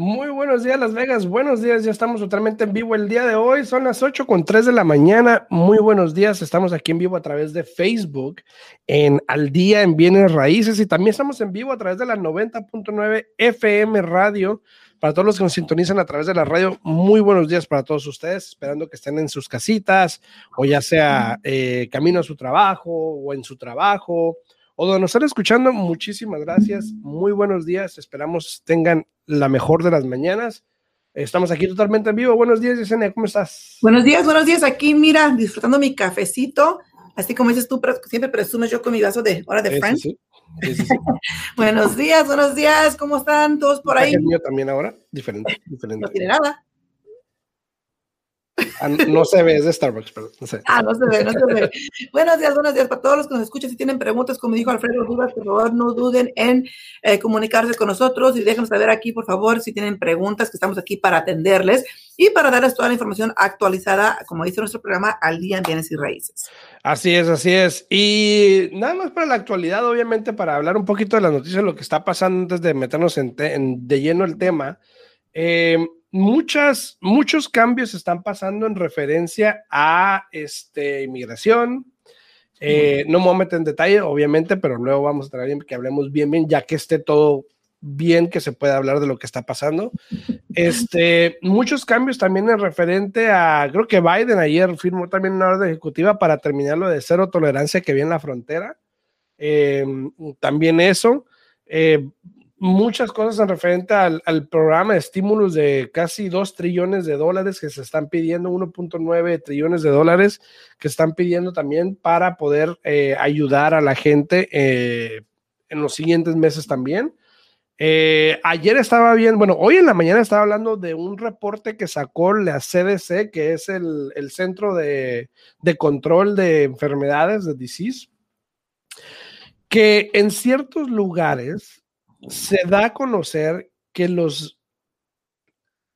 Muy buenos días, Las Vegas. Buenos días, ya estamos totalmente en vivo el día de hoy. Son las 8 con 3 de la mañana. Muy buenos días. Estamos aquí en vivo a través de Facebook, en Al Día en Bienes Raíces y también estamos en vivo a través de la 90.9 FM Radio para todos los que nos sintonizan a través de la radio, muy buenos días para todos ustedes, esperando que estén en sus casitas o ya sea eh, camino a su trabajo o en su trabajo o donde nos están escuchando. Muchísimas gracias, muy buenos días, esperamos tengan la mejor de las mañanas. Estamos aquí totalmente en vivo. Buenos días, Yesenia, ¿cómo estás? Buenos días, buenos días. Aquí, mira, disfrutando mi cafecito. Así como dices tú, siempre presumes yo con mi vaso de hora de Friends. buenos días, buenos días, ¿cómo están todos por ahí? El mío también ahora, diferente, diferente. No tiene nada. Ah, no se ve, es de Starbucks, pero no sé. Ah, no se ve, no se ve. buenos días, buenos días para todos los que nos escuchan. Si tienen preguntas, como dijo Alfredo dudas, por favor, no duden en eh, comunicarse con nosotros y déjenos saber aquí, por favor, si tienen preguntas, que estamos aquí para atenderles y para darles toda la información actualizada, como dice nuestro programa, al día en bienes y raíces. Así es, así es. Y nada más para la actualidad, obviamente, para hablar un poquito de las noticias, lo que está pasando antes de meternos en, de lleno el tema. Eh, muchas, muchos cambios están pasando en referencia a este, inmigración. Eh, no me voy a meter en detalle, obviamente, pero luego vamos a traer que hablemos bien, bien, ya que esté todo bien, que se pueda hablar de lo que está pasando. Este, muchos cambios también en referente a, creo que Biden ayer firmó también una orden ejecutiva para terminar lo de cero tolerancia que viene en la frontera. Eh, también eso. Eh, muchas cosas en referente al, programa de estímulos de casi 2 trillones de dólares que se están pidiendo, 1.9 trillones de dólares que están pidiendo también para poder eh, ayudar a la gente eh, en los siguientes meses también. Eh, ayer estaba bien, bueno, hoy en la mañana estaba hablando de un reporte que sacó la CDC, que es el, Centro de, de, Control de Enfermedades, de Disease, que en ciertos lugares se da a conocer que los...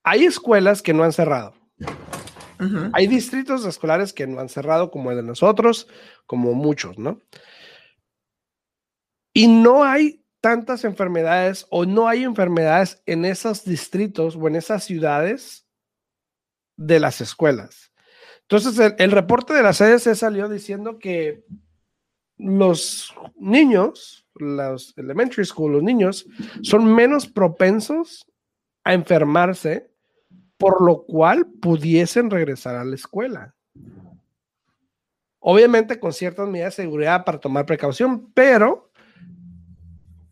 Hay escuelas que no han cerrado. Hay distritos escolares que no han cerrado, como el de nosotros, como muchos, ¿no? Y no hay tantas enfermedades o no hay enfermedades en esos distritos o en esas ciudades de las escuelas. Entonces, el, el reporte de la CDC salió diciendo que los niños los elementary school, los niños, son menos propensos a enfermarse, por lo cual pudiesen regresar a la escuela. Obviamente con ciertas medidas de seguridad para tomar precaución, pero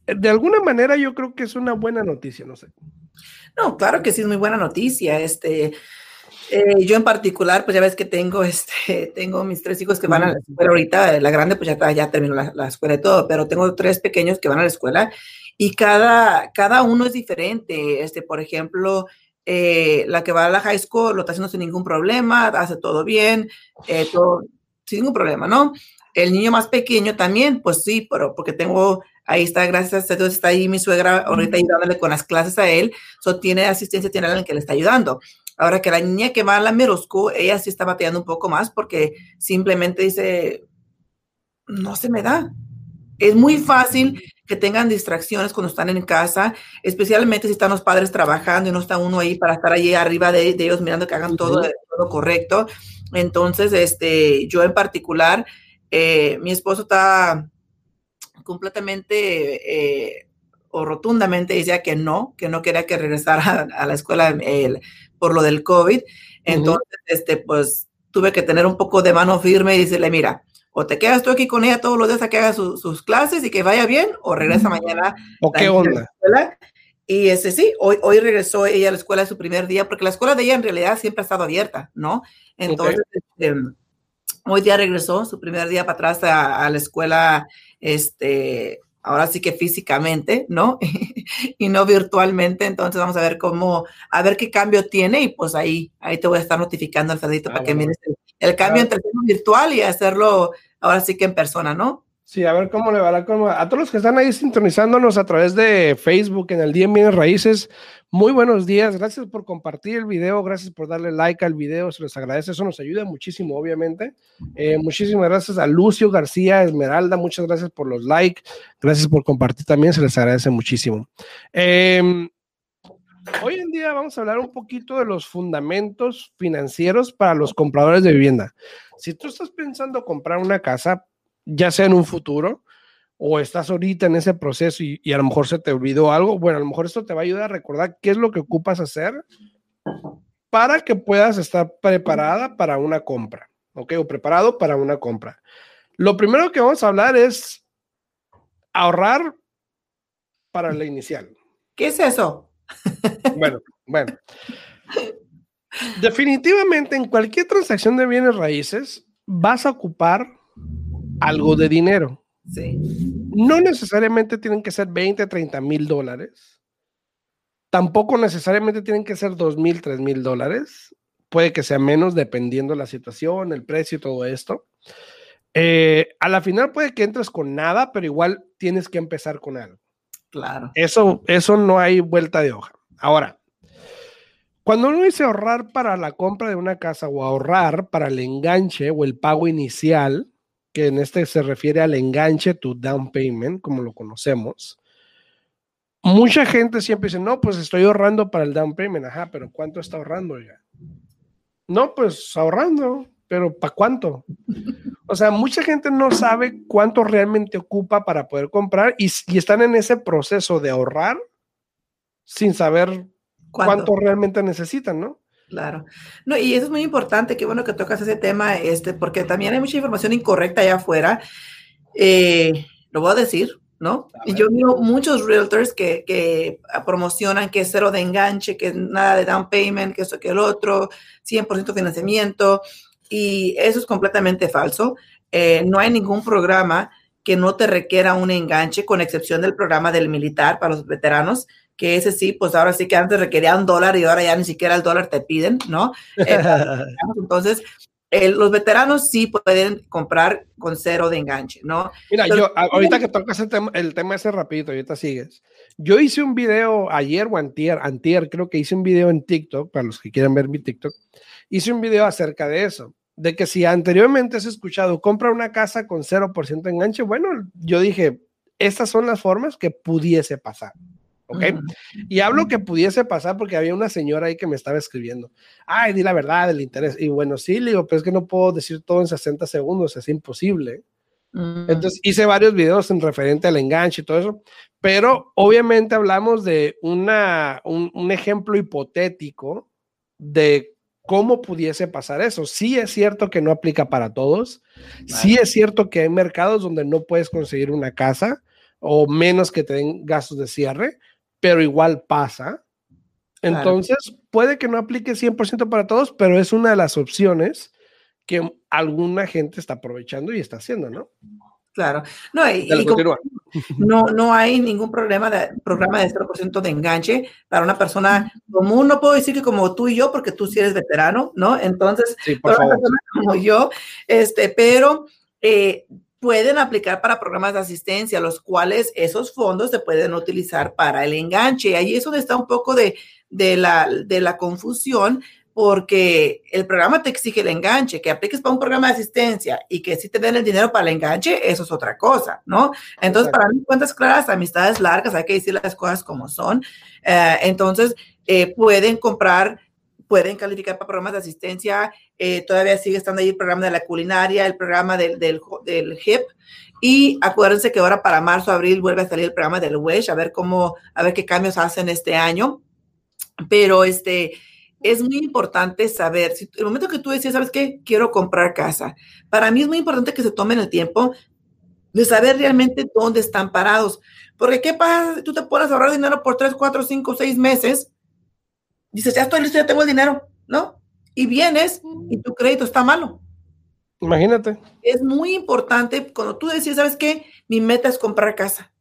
de alguna manera yo creo que es una buena noticia, no sé. No, claro que sí es muy buena noticia. Este, eh, yo en particular, pues ya ves que tengo, este, tengo mis tres hijos que van a la escuela ahorita, la grande pues ya, ya terminó la, escuela y todo, pero tengo tres pequeños que van a la escuela y cada, cada uno es diferente. Este, por ejemplo, eh, la que va a la high school lo está haciendo sin ningún problema, hace todo bien, eh, todo, sin ningún problema, ¿no? El niño más pequeño también, pues sí, pero porque tengo, ahí está, gracias a Dios, está ahí mi suegra ahorita ayudándole con las clases a él, so tiene asistencia, tiene alguien que le está ayudando. Ahora que la niña que va a la middle ella sí está bateando un poco más porque simplemente dice, no se me da. Es muy fácil que tengan distracciones cuando están en casa, especialmente si están los padres trabajando y no está uno ahí para estar allí arriba de, ellos mirando que hagan todo, todo, correcto. Entonces, este, yo en particular, eh, mi esposo está completamente eh, o rotundamente decía que no, que no quería que regresara a, la escuela el, por lo del COVID. Entonces, este, pues tuve que tener un poco de mano firme y decirle, mira, o te quedas tú aquí con ella todos los días a que haga sus clases y que vaya bien, o regresa mañana. ¿O qué onda? Y ese sí, hoy, hoy regresó ella a la escuela su primer día, porque la escuela de ella en realidad siempre ha estado abierta, ¿no? Entonces, este, hoy día regresó su primer día para atrás a, a la escuela, este, ahora sí que físicamente, ¿no? y no virtualmente. Entonces vamos a ver cómo, a ver qué cambio tiene y pues ahí, ahí te voy a estar notificando, Alfredito, ah, para que mires el, cambio entre el virtual y hacerlo ahora sí que en persona, ¿no? Sí, a ver cómo le va la A todos los que están ahí sintonizándonos a través de Facebook en el Día en Bienes Raíces, muy buenos días. Gracias por compartir el video, gracias por darle like al video, se les agradece. Eso nos ayuda muchísimo, obviamente. Eh, muchísimas gracias a Lucio García Esmeralda, muchas gracias por los likes, gracias por compartir también, se les agradece muchísimo. Em, hoy en día vamos a hablar un poquito de los fundamentos financieros para los compradores de vivienda. Si tú estás pensando comprar una casa, ya sea en un futuro o estás ahorita en ese proceso y, a lo mejor se te olvidó algo, bueno, a lo mejor esto te va a ayudar a recordar qué es lo que ocupas hacer para que puedas estar preparada para una compra, ¿ok? O preparado para una compra. Lo primero que vamos a hablar es ahorrar para la inicial. ¿Qué es eso? Bueno, bueno. Definitivamente en cualquier transacción de bienes raíces vas a ocupar algo de dinero. Sí. No necesariamente tienen que ser 20, 30 mil dólares. Tampoco necesariamente tienen que ser 2 mil, 3 mil dólares. Puede que sea menos dependiendo la situación, el precio y todo esto. Eh, a la final puede que entres con nada, pero igual tienes que empezar con algo. Claro. Eso, eso no hay vuelta de hoja. Ahora, cuando uno dice ahorrar para la compra de una casa o ahorrar para el enganche o el pago inicial, que en este se refiere al enganche, tu down payment, como lo conocemos. Mucha gente siempre dice, no, pues estoy ahorrando para el down payment. Ajá, pero ¿cuánto está ahorrando ya? No, pues ahorrando, pero ¿para cuánto? O sea, mucha gente no sabe cuánto realmente ocupa para poder comprar y, están en ese proceso de ahorrar sin saber cuánto realmente necesitan, ¿no? Claro. No, y eso es muy importante, qué bueno que tocas ese tema, este, porque también hay mucha información incorrecta allá afuera. Eh, lo voy a decir, ¿no? Y yo miro muchos realtors que, que, promocionan que es cero de enganche, que nada de down payment, que eso, que el otro, 100% financiamiento, y eso es completamente falso. Eh, no hay ningún programa que no te requiera un enganche, con excepción del programa del militar para los veteranos, que ese sí, pues ahora sí que antes requería un dólar y ahora ya ni siquiera el dólar te piden, ¿no? Eh, entonces, los veteranos sí pueden comprar con cero de enganche, ¿no? Mira, yo ahorita que tocas el tema, el tema ese rapidito, ahorita sigues. Yo hice un video ayer o antier, antier, creo que hice un video en TikTok, para los que quieran ver mi TikTok, hice un video acerca de eso, de que si anteriormente has escuchado, compra una casa con 0% de enganche, bueno, yo dije, estas son las formas que pudiese pasar. ¿Ok? Y hablo que pudiese pasar porque había una señora ahí que me estaba escribiendo, ay, di la verdad, el interés. Y bueno, sí, le digo, pero es que no puedo decir todo en 60 segundos, es imposible. Mm. Entonces hice varios videos en referente al enganche y todo eso, pero obviamente hablamos de una, un, ejemplo hipotético de cómo pudiese pasar eso. Sí es cierto que no aplica para todos, sí es cierto que hay mercados donde no puedes conseguir una casa o menos que te den gastos de cierre, pero igual pasa. Entonces, puede que no aplique 100% para todos, pero es una de las opciones que alguna gente está aprovechando y está haciendo, ¿no? Claro. No, y, no, no hay ningún problema de, programa de 0% de enganche para una persona común. No puedo decir que como tú y yo, porque tú sí eres veterano, ¿no? Entonces, para una persona como yo, este, pero eh, pueden aplicar para programas de asistencia, los cuales esos fondos se pueden utilizar para el enganche. Y ahí es donde está un poco de, de, la, de la confusión, porque el programa te exige el enganche, que apliques para un programa de asistencia y que si te den el dinero para el enganche, eso es otra cosa, ¿no? Entonces, para mí, cuentas claras, amistades largas, hay que decir las cosas como son. Eh, entonces, eh, pueden comprar pueden calificar para programas de asistencia. Eh, todavía sigue estando ahí el programa de la culinaria, el programa del, del, del, HIP. Y acuérdense que ahora para marzo, abril vuelve a salir el programa del WESH, a ver cómo, a ver qué cambios hacen este año. Pero este, es muy importante saber, si el momento que tú decías, ¿sabes qué? Quiero comprar casa. Para mí es muy importante que se tomen el tiempo de saber realmente dónde están parados. Porque ¿qué pasa tú te a ahorrar dinero por 3, 4, 5, 6 meses dices, ya estoy listo, ya tengo el dinero, ¿no? Y vienes y tu crédito está malo. Imagínate. Es muy importante cuando tú decís, ¿sabes qué? Mi meta es comprar casa.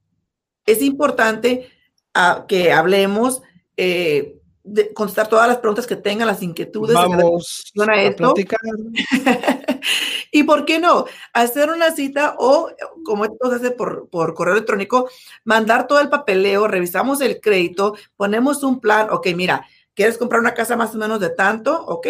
es importante ah, que hablemos, eh, de contestar todas las preguntas que tengan, las inquietudes. Vamos a, esto. y por qué no, hacer una cita o, como esto se hace por, por correo electrónico, mandar todo el papeleo, revisamos el crédito, ponemos un plan, ok, mira, ¿quieres comprar una casa más o menos de tanto? Ok,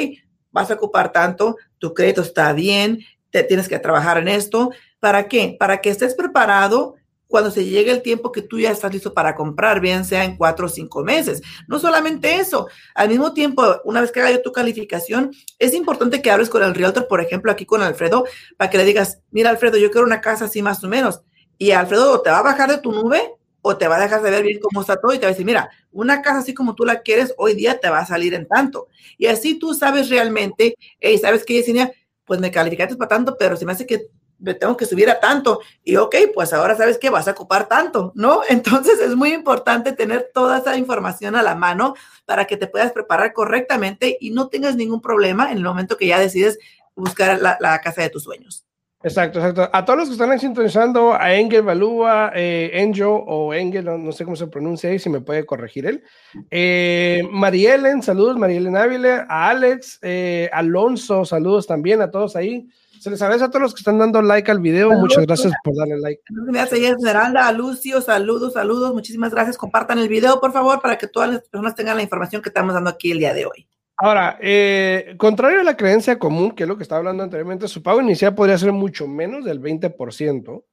vas a ocupar tanto, tu crédito está bien, te tienes que trabajar en esto. ¿Para qué? Para que estés preparado cuando se llegue el tiempo que tú ya estás listo para comprar, bien sea en cuatro o cinco meses. No solamente eso, al mismo tiempo, una vez que haga tu calificación, es importante que hables con el realtor, por ejemplo, aquí con Alfredo, para que le digas, mira, Alfredo, yo quiero una casa así más o menos. Y Alfredo te va a bajar de tu nube o te va a dejar de ver bien cómo está todo y te va a decir, mira, una casa así como tú la quieres, hoy día te va a salir en tanto. Y así tú sabes realmente, y sabes que Yesenia, pues me calificaste para tanto, pero se me hace que me tengo que subir a tanto. Y ok, pues ahora sabes que vas a ocupar tanto, ¿no? Entonces es muy importante tener toda esa información a la mano para que te puedas preparar correctamente y no tengas ningún problema en el momento que ya decides buscar la casa de tus sueños. Exacto, exacto. A todos los que están sintonizando, a Engel Balúa, eh, Enjo o Engel, no, sé cómo se pronuncia ahí, si me puede corregir él. Eh, Marielen, saludos, Marielen Ávila, a Alex, eh, Alonso, saludos también a todos ahí. Se les agradece a todos los que están dando like al video. Muchas gracias por darle like. Gracias, Esmeralda, a Lucio, saludos, saludos. Muchísimas gracias. Compartan el video, por favor, para que todas las personas tengan la información que estamos dando aquí el día de hoy. Ahora, eh, contrario a la creencia común, que es lo que estaba hablando anteriormente, su pago inicial podría ser mucho menos del 20%.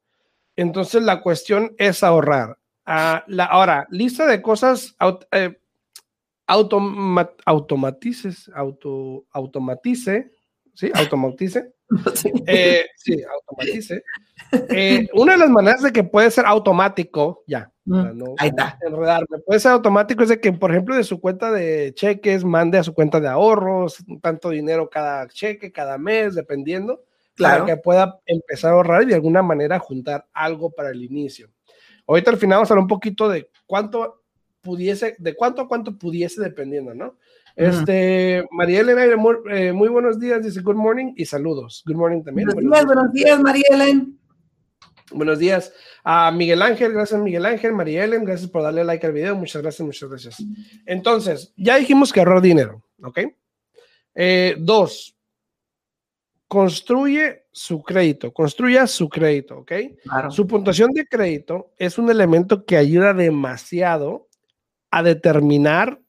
Entonces, la cuestión es ahorrar. Ah, la, ahora, lista de cosas eh, automatices, auto, automatice, ¿sí? Automatice. Eh, sí, automatice. Eh, una de las maneras de que puede ser automático, ya, mm, ahí está. enredarme, puede ser automático es de que, por ejemplo, de su cuenta de cheques mande a su cuenta de ahorros, tanto dinero cada cheque, cada mes, dependiendo, para que pueda empezar a ahorrar y de alguna manera juntar algo para el inicio. Ahorita al final vamos a hablar un poquito de cuánto pudiese, de cuánto a cuánto pudiese dependiendo, ¿no? Este, María Elena, eh, muy, buenos días, dice good morning y saludos. Good morning también. Buenos, días, buenos días, María Elena. Buenos días a Miguel Ángel, gracias Miguel Ángel, María Ellen, gracias por darle like al video, muchas gracias, muchas gracias. Entonces, ya dijimos que ahorrar dinero, ¿ok? Eh, dos, construye su crédito, construya su crédito, ¿ok? Su puntuación de crédito es un elemento que ayuda demasiado a determinar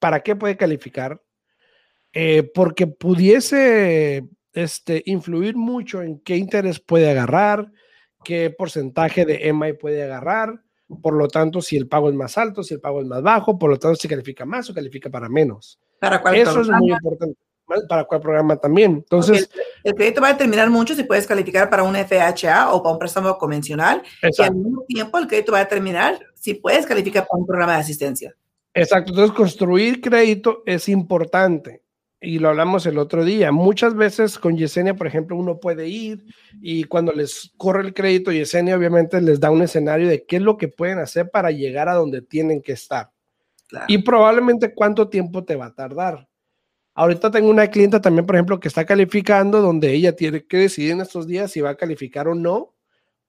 para qué puede calificar, eh, porque pudiese este, influir mucho en qué interés puede agarrar, qué porcentaje de EMI puede agarrar, por lo tanto, si el pago es más alto, si el pago es más bajo, por lo tanto, si califica más o califica para menos. ¿Para cuál Eso es muy importante. Para cuál programa también. Entonces, el, crédito va a determinar mucho si puedes calificar para un FHA o para un préstamo convencional. Y al mismo tiempo, el crédito va a determinar si puedes calificar para un programa de asistencia. Exacto. Entonces, construir crédito es importante y lo hablamos el otro día, muchas veces con Yesenia, por ejemplo, uno puede ir y cuando les corre el crédito, Yesenia obviamente les da un escenario de qué es lo que pueden hacer para llegar a donde tienen que estar. Y probablemente cuánto tiempo te va a tardar. Ahorita tengo una clienta también, por ejemplo, que está calificando, donde ella tiene que decidir en estos días si va a calificar o no,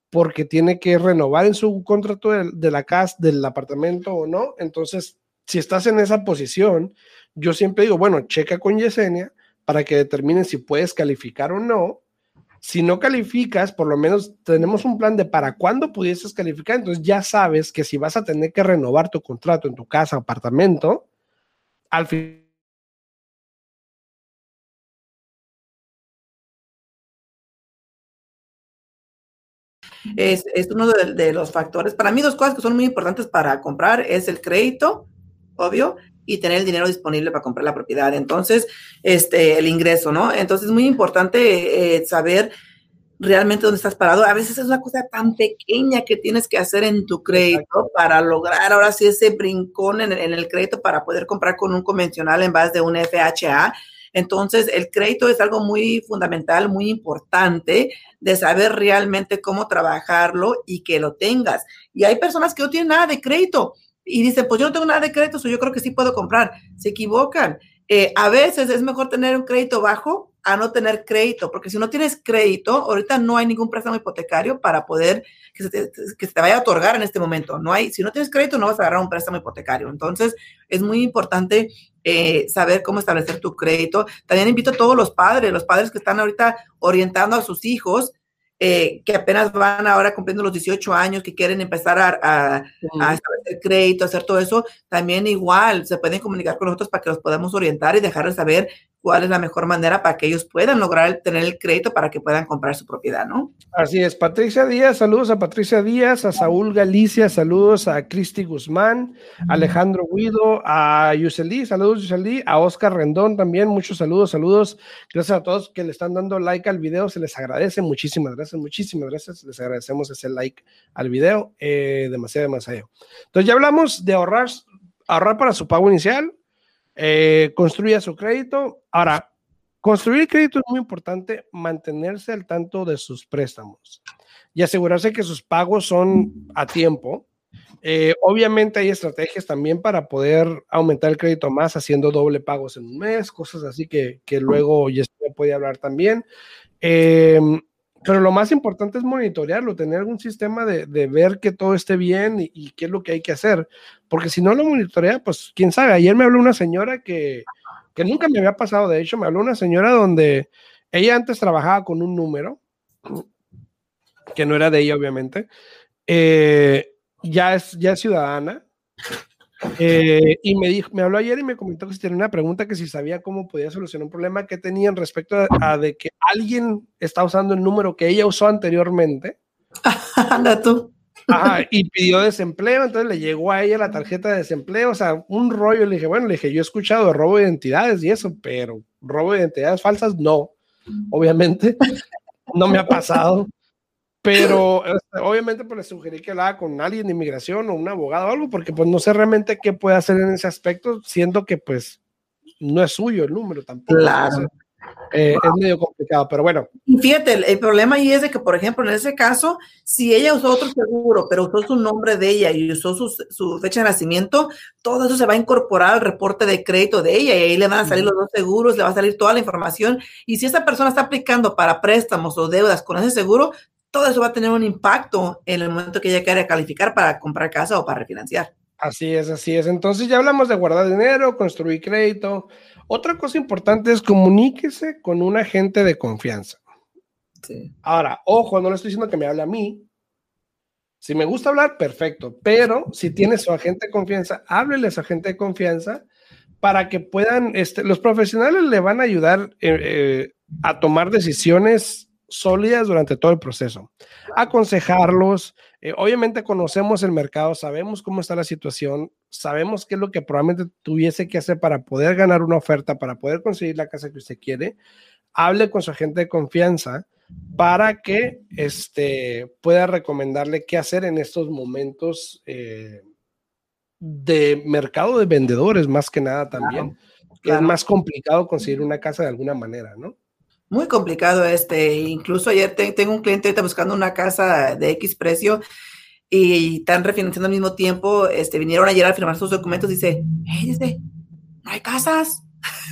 porque tiene que renovar en su contrato de, de la casa, del apartamento o no. Entonces, si estás en esa posición, yo siempre digo, bueno, checa con Yesenia para que determinen si puedes calificar o no. Si no calificas, por lo menos tenemos un plan de para cuándo pudieses calificar. Entonces ya sabes que si vas a tener que renovar tu contrato en tu casa, apartamento, al fin Es, uno de, los factores. Para mí, dos cosas que son muy importantes para comprar es el crédito, obvio, y tener el dinero disponible para comprar la propiedad. Entonces, este, el ingreso, ¿no? Entonces, es muy importante eh, saber realmente dónde estás parado. A veces es una cosa tan pequeña que tienes que hacer en tu crédito para lograr ahora sí ese brincón en, en el crédito para poder comprar con un convencional en base de un FHA. Entonces, el crédito es algo muy fundamental, muy importante de saber realmente cómo trabajarlo y que lo tengas. Y hay personas que no tienen nada de crédito y dicen, pues yo no tengo nada de crédito, yo creo que sí puedo comprar. Se equivocan. Eh, a veces es mejor tener un crédito bajo a no tener crédito, porque si no tienes crédito, ahorita no hay ningún préstamo hipotecario para poder que se te, que se te vaya a otorgar en este momento. No hay, si no tienes crédito, no vas a agarrar un préstamo hipotecario. Entonces, es muy importante eh, saber cómo establecer tu crédito. También invito a todos los padres, los padres que están ahorita orientando a sus hijos, eh, que apenas van ahora cumpliendo los 18 años, que quieren empezar a, a, a, establecer crédito, hacer todo eso, también igual se pueden comunicar con nosotros para que los podamos orientar y dejarles saber cuál es la mejor manera para que ellos puedan lograr tener el crédito para que puedan comprar su propiedad, ¿no? Así es. Patricia Díaz, saludos a Patricia Díaz, a Saúl Galicia, saludos a Cristi Guzmán, Alejandro Guido, a Yuseli, saludos Yuseli, a Oscar Rendón también, muchos saludos, saludos. Gracias a todos que le están dando like al video, se les agradece, muchísimas gracias, muchísimas gracias, les agradecemos ese like al video, eh, demasiado, demasiado. Entonces ya hablamos de ahorrar, ahorrar para su pago inicial, eh, construya su crédito. Ahora, construir crédito es muy importante, mantenerse al tanto de sus préstamos y asegurarse que sus pagos son a tiempo. Eh, obviamente hay estrategias también para poder aumentar el crédito más haciendo doble pagos en un mes, cosas así que, que luego ya puede hablar también. Eh, pero lo más importante es monitorearlo, tener algún sistema de, de ver que todo esté bien y, y, qué es lo que hay que hacer. Porque si no lo monitorea, pues quién sabe. Ayer me habló una señora que, que nunca me había pasado, de hecho, me habló una señora donde ella antes trabajaba con un número, que no era de ella, obviamente. Eh, ya, es, ya es ciudadana, eh, y me, dijo, me habló ayer y me comentó que si tenía una pregunta que si sabía cómo podía solucionar un problema que tenían respecto a, a de que alguien está usando el número que ella usó anteriormente. Anda tú. Ajá, y pidió desempleo, entonces le llegó a ella la tarjeta de desempleo, o sea, un rollo. Le dije, bueno, le dije, yo he escuchado de robo de identidades y eso, pero robo de identidades falsas, no, obviamente, no me ha pasado. Pero este, obviamente pues le sugerí que haga con alguien de inmigración o un abogado o algo, porque pues no sé realmente qué puede hacer en ese aspecto, siendo que pues no es suyo el número tampoco. Claro. Eh, wow. Es medio complicado, pero bueno. Fíjate, el, el, problema ahí es de que, por ejemplo, en ese caso, si ella usó otro seguro, pero usó su nombre de ella y usó su, su, fecha de nacimiento, todo eso se va a incorporar al reporte de crédito de ella y ahí le van a salir los dos seguros, le va a salir toda la información. Y si esa persona está aplicando para préstamos o deudas con ese seguro, todo eso va a tener un impacto en el momento que ella quiera calificar para comprar casa o para refinanciar. Así es, así es. Entonces ya hablamos de guardar dinero, construir crédito. Otra cosa importante es comuníquese con un agente de confianza. Sí. Ahora, ojo, no le estoy diciendo que me hable a mí. Si me gusta hablar, perfecto. Pero si tiene su agente de confianza, háblele a su agente de confianza para que puedan, este, los profesionales le van a ayudar eh, eh, a tomar decisiones sólidas durante todo el proceso. Aconsejarlos, eh, obviamente conocemos el mercado, sabemos cómo está la situación, sabemos qué es lo que probablemente tuviese que hacer para poder ganar una oferta, para poder conseguir la casa que usted quiere. Hable con su agente de confianza para que este, pueda recomendarle qué hacer en estos momentos eh, de mercado de vendedores, más que nada también. Claro, claro. Es más complicado conseguir una casa de alguna manera, ¿no? Muy complicado este. Incluso ayer te, tengo un cliente ahorita buscando una casa de X precio y están refinanciando al mismo tiempo. Este, vinieron ayer a firmar sus documentos. Dice, hey, dice, no hay casas.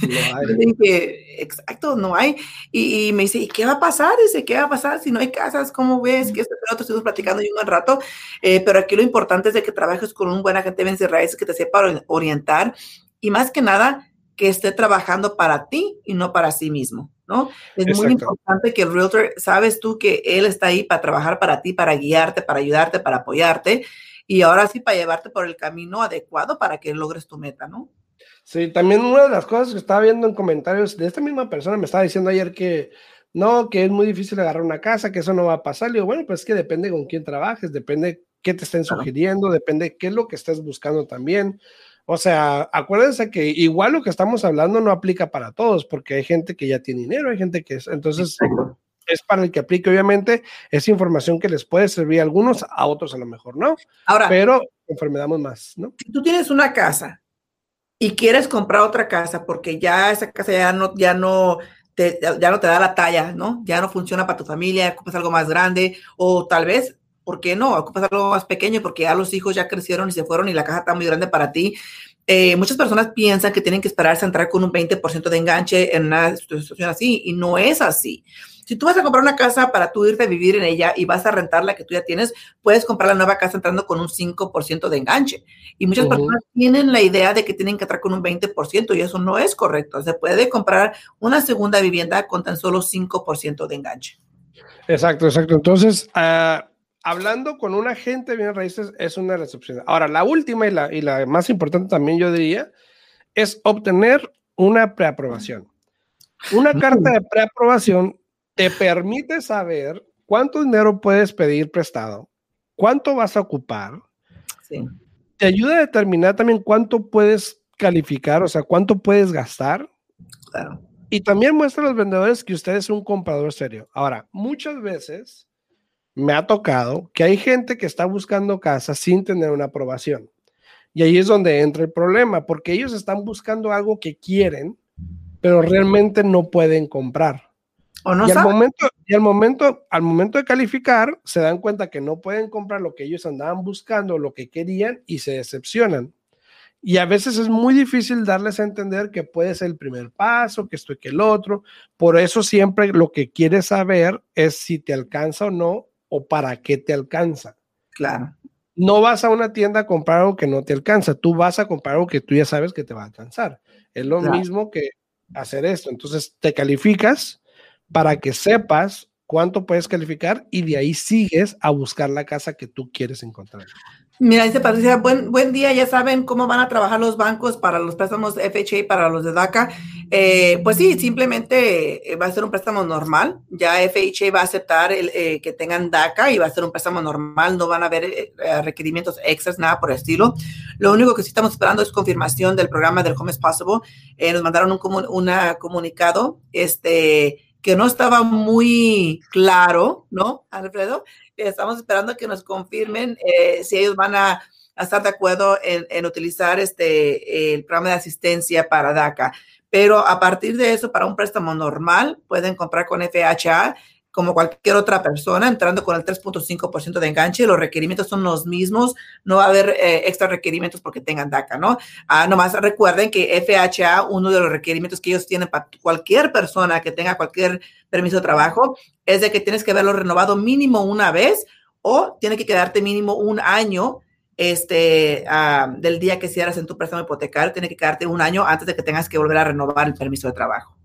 No dije, exacto, no hay. Y, y, me dice, ¿y qué va a pasar? Dice, ¿qué va a pasar si no hay casas? ¿Cómo ves? Que esto otro estuvimos platicando yo un rato. Eh, pero aquí lo importante es de que trabajes con un buen agente de raíces que te sepa orientar y más que nada que esté trabajando para ti y no para sí mismo. ¿No? Es Exacto. muy importante que el realtor, sabes tú que él está ahí para trabajar para ti, para guiarte, para ayudarte, para apoyarte y ahora sí para llevarte por el camino adecuado para que logres tu meta, ¿no? Sí, también una de las cosas que estaba viendo en comentarios de esta misma persona me estaba diciendo ayer que no, que es muy difícil agarrar una casa, que eso no va a pasar. Le digo, bueno, pues es que depende con quién trabajes, depende qué te estén sugiriendo, depende qué es lo que estés buscando también. O sea, acuérdense que igual lo que estamos hablando no aplica para todos, porque hay gente que ya tiene dinero, hay gente que es, entonces es para el que aplique, obviamente, es información que les puede servir a algunos, a otros a lo mejor no. Ahora, pero enfermedades más, ¿no? Si tú tienes una casa y quieres comprar otra casa porque ya esa casa ya no, ya no, te, ya no te da la talla, ¿no? Ya no funciona para tu familia, ocupas algo más grande, o tal vez ¿por qué no? Ocupas algo más pequeño porque ya los hijos ya crecieron y se fueron y la casa está muy grande para ti. eh, muchas personas piensan que tienen que esperarse a entrar con un 20% de enganche en una situación así y no es así. Si tú vas a comprar una casa para tú irte a vivir en ella y vas a rentar la que tú ya tienes, puedes comprar la nueva casa entrando con un 5% de enganche. Y muchas personas tienen la idea de que tienen que entrar con un 20% y eso no es correcto. Se puede comprar una segunda vivienda con tan solo 5% de enganche. Exacto, exacto. Entonces, uh, hablando con un agente de bienes raíces es una de las opciones. Ahora, la última y la, y la más importante también yo diría es obtener una preaprobación. Una carta de preaprobación te permite saber cuánto dinero puedes pedir prestado, cuánto vas a ocupar. Sí. Te ayuda a determinar también cuánto puedes calificar, o sea, cuánto puedes gastar. Claro. Y también muestra a los vendedores que usted es un comprador serio. Ahora, muchas veces me ha tocado que hay gente que está buscando casa sin tener una aprobación. Y ahí es donde entra el problema, porque ellos están buscando algo que quieren, pero realmente no pueden comprar. O no y, al momento, y al momento, al momento de calificar, se dan cuenta que no pueden comprar lo que ellos andaban buscando, lo que querían, y se decepcionan. Y a veces es muy difícil darles a entender que puede ser el primer paso, que esto y que el otro. Por eso siempre lo que quieres saber es si te alcanza o no o para qué te alcanza. Claro. No vas a una tienda a comprar algo que no te alcanza, tú vas a comprar algo que tú ya sabes que te va a alcanzar. Es lo mismo que hacer esto. Entonces te calificas para que sepas cuánto puedes calificar y de ahí sigues a buscar la casa que tú quieres encontrar. Mira, dice Patricia, buen, buen día, ya saben cómo van a trabajar los bancos para los préstamos FHA, para los de DACA. Eh, pues sí, simplemente eh, va a ser un préstamo normal. Ya FHA va a aceptar el, eh, que tengan DACA y va a ser un préstamo normal. No van a haber requerimientos extras, nada por el estilo. Lo único que sí estamos esperando es confirmación del programa del Home is Possible. nos mandaron un una comunicado este, que no estaba muy claro, ¿no, Alfredo? estamos esperando que nos confirmen eh, si ellos van a, estar de acuerdo en, utilizar este, el programa de asistencia para DACA. Pero a partir de eso, para un préstamo normal, pueden comprar con FHA como cualquier otra persona, entrando con el 3.5% de enganche. Los requerimientos son los mismos, no va a haber eh, extra requerimientos porque tengan DACA, ¿no? Ah, nomás recuerden que FHA, uno de los requerimientos que ellos tienen para cualquier persona que tenga cualquier permiso de trabajo, es de que tienes que haberlo renovado mínimo una vez o tiene que quedarte mínimo un año este, ah, del día que cierras en tu préstamo hipotecario, tiene que quedarte un año antes de que tengas que volver a renovar el permiso de trabajo.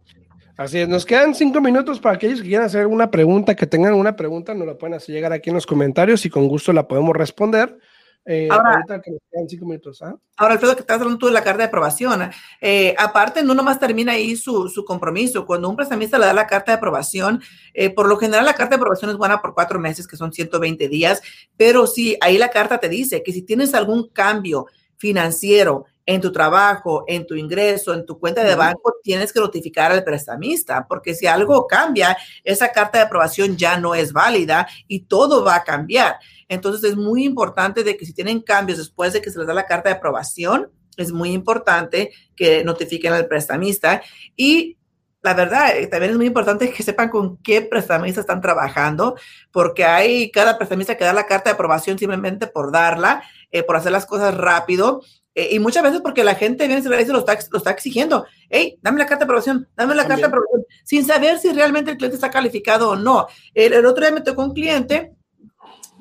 Así es, nos quedan cinco minutos para aquellos que quieran hacer alguna pregunta, que tengan una pregunta, nos la pueden hacer llegar aquí en los comentarios y con gusto la podemos responder. Eh, ahora, que nos quedan cinco minutos. ¿ah? Ahora, Alfredo, que estás hablando tú de la carta de aprobación. Eh, aparte, no nomás termina ahí su, su, compromiso. Cuando un prestamista le da la carta de aprobación, eh, por lo general la carta de aprobación es buena por cuatro meses, que son 120 días, pero sí, ahí la carta te dice que si tienes algún cambio financiero en tu trabajo, en tu ingreso, en tu cuenta de banco, tienes que notificar al prestamista, porque si algo cambia, esa carta de aprobación ya no es válida y todo va a cambiar. Entonces es muy importante de que si tienen cambios después de que se les da la carta de aprobación, es muy importante que notifiquen al prestamista y la verdad, eh, también es muy importante que sepan con qué prestamista están trabajando, porque hay cada prestamista que da la carta de aprobación simplemente por darla, eh, por hacer las cosas rápido, eh, y muchas veces porque la gente viene y lo está, lo está exigiendo. Hey, dame la carta de aprobación, dame la carta de aprobación, sin saber si realmente el cliente está calificado o no. El, otro día me tocó un cliente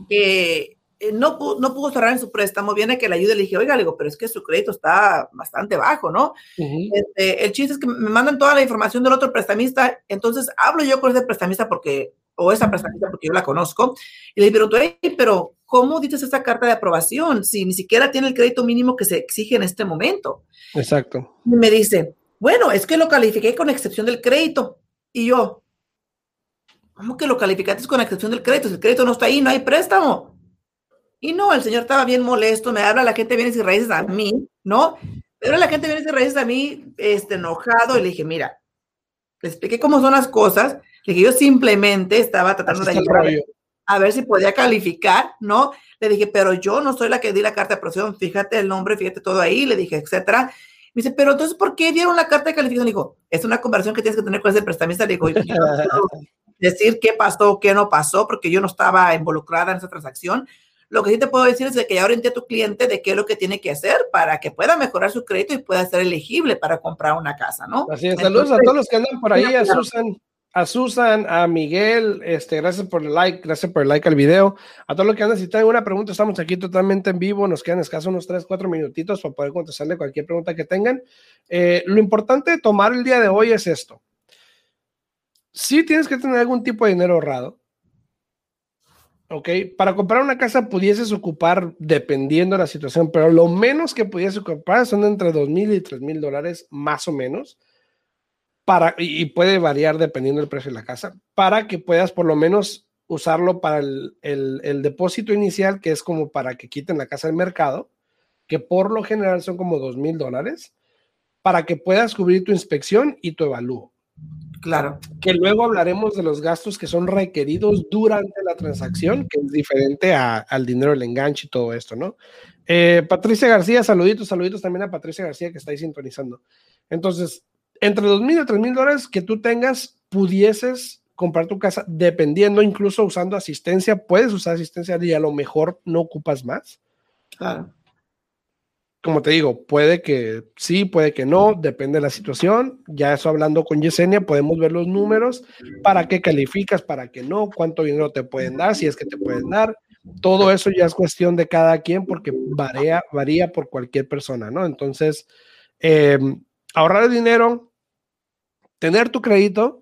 que eh, no, no pudo cerrar en su préstamo, viene que le ayude, le dije, oiga, le digo, pero es que su crédito está bastante bajo, ¿no? Este, el chiste es que me mandan toda la información del otro prestamista, entonces hablo yo con ese prestamista porque, o esa prestamista porque yo la conozco, y le pregunto, hey, pero ¿cómo dices esa carta de aprobación si ni siquiera tiene el crédito mínimo que se exige en este momento? Exacto. Y me dice, bueno, es que lo califiqué con excepción del crédito. Y yo, ¿cómo que lo calificaste con excepción del crédito? Si el crédito no está ahí, no hay préstamo. Y no, el señor estaba bien molesto, me habla la gente viene sin raíces a mí, ¿no? Pero la gente viene sin raíces a mí, este, enojado, y le dije, mira, le expliqué cómo son las cosas, le dije, yo simplemente estaba tratando de ayudar a ver si podía calificar, ¿no? Le dije, pero yo no soy la que di la carta de aprobación, fíjate el nombre, fíjate todo ahí, le dije, etcétera. Me dice, pero entonces, ¿por qué dieron la carta de calificación? Le digo, es una conversación que tienes que tener con ese prestamista. Le digo, decir qué pasó, qué no pasó, porque yo no estaba involucrada en esa transacción. Lo que sí te puedo decir es que ya orienté a tu cliente de qué es lo que tiene que hacer para que pueda mejorar su crédito y pueda ser elegible para comprar una casa, ¿no? Así es. Saludos a todos los que andan por ahí, a Susan, a Susan, a Miguel, este, gracias por el like, gracias por el like al video. A todos los que andan, si tienen una pregunta, estamos aquí totalmente en vivo, nos quedan escasos unos 3, 4 minutitos para poder contestarle cualquier pregunta que tengan. Eh, lo importante de tomar el día de hoy es esto. Si tienes que tener algún tipo de dinero ahorrado, ¿ok? Para comprar una casa pudieses ocupar, dependiendo de la situación, pero lo menos que pudieses ocupar son entre dos mil y tres mil dólares, más o menos para, y puede variar dependiendo del precio de la casa, para que puedas por lo menos usarlo para el, el, depósito inicial, que es como para que quiten la casa del mercado, que por lo general son como dos mil dólares, para que puedas cubrir tu inspección y tu evalúo. Claro. Que luego hablaremos de los gastos que son requeridos durante la transacción, que es diferente a, al dinero del enganche y todo esto, ¿no? Eh, Patricia García, saluditos, saluditos también a Patricia García que está ahí sintonizando. Entonces, entre dos mil y tres mil dólares que tú tengas, pudieses comprar tu casa, dependiendo, incluso usando asistencia, puedes usar asistencia y a lo mejor no ocupas más. Claro. Como te digo, puede que sí, puede que no, depende de la situación. Ya eso hablando con Yesenia, podemos ver los números, para qué calificas, para qué no, cuánto dinero te pueden dar, si es que te pueden dar. Todo eso ya es cuestión de cada quien porque varía, varía por cualquier persona, ¿no? Entonces, eh, ahorrar el dinero, tener tu crédito,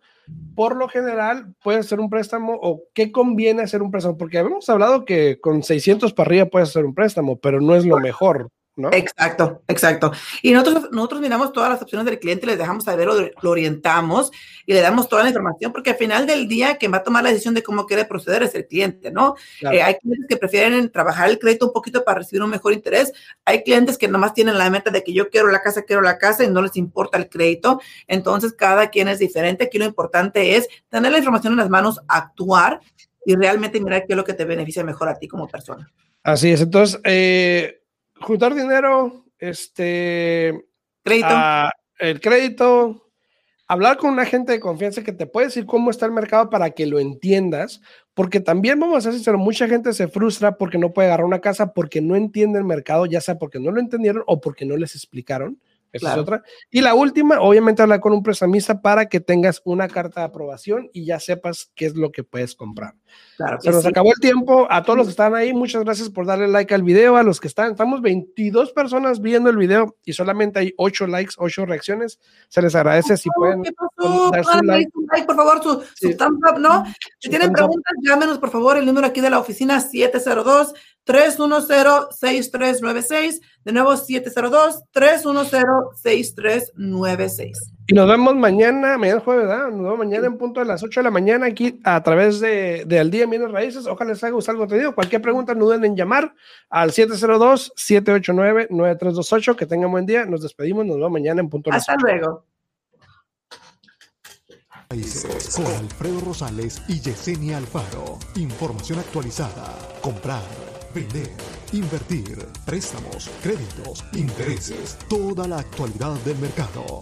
por lo general puede ser un préstamo o qué conviene hacer un préstamo, porque habíamos hablado que con 600 para arriba puedes hacer un préstamo, pero no es lo mejor. Exacto, exacto. Y nosotros, nosotros miramos todas las opciones del cliente, les dejamos saber, lo, lo, orientamos y le damos toda la información, porque al final del día quien va a tomar la decisión de cómo quiere proceder es el cliente, ¿no? Eh, hay clientes que prefieren trabajar el crédito un poquito para recibir un mejor interés. Hay clientes que nomás tienen la meta de que yo quiero la casa, quiero la casa y no les importa el crédito. Entonces, cada quien es diferente. Aquí lo importante es tener la información en las manos, actuar y realmente mirar qué es lo que te beneficia mejor a ti como persona. Así es. Entonces, eh, juntar dinero, este, crédito. el crédito, hablar con un agente de confianza que te puede decir cómo está el mercado para que lo entiendas, porque también vamos a ser sinceros, mucha gente se frustra porque no puede agarrar una casa porque no entiende el mercado, ya sea porque no lo entendieron o porque no les explicaron. Esa es otra. Y la última, obviamente, hablar con un prestamista para que tengas una carta de aprobación y ya sepas qué es lo que puedes comprar. Claro Se nos acabó el tiempo. A todos los que están ahí, muchas gracias por darle like al video. A los que están, estamos 22 personas viendo el video y solamente hay 8 likes, 8 reacciones. Se les agradece si pueden dar su like. Por favor, su, thumbs up, ¿no? Si tienen preguntas, llámenos, por favor, el número aquí de la oficina 702 310-6396. De nuevo, 702-310-6396. Y nos vemos mañana, mañana jueves, ¿verdad? Nos vemos mañana en punto de las 8 de la mañana aquí a través de, de Al Día Bienes Raíces. Ojalá les haya gustado el contenido. Cualquier pregunta, no duden en llamar al 702-789-9328. Que tengan buen día. Nos despedimos. Nos vemos mañana en punto de las Hasta luego. Con Alfredo Rosales y Yesenia Alfaro. Información actualizada. Comprar vender, invertir, préstamos, créditos, intereses, toda la actualidad del mercado.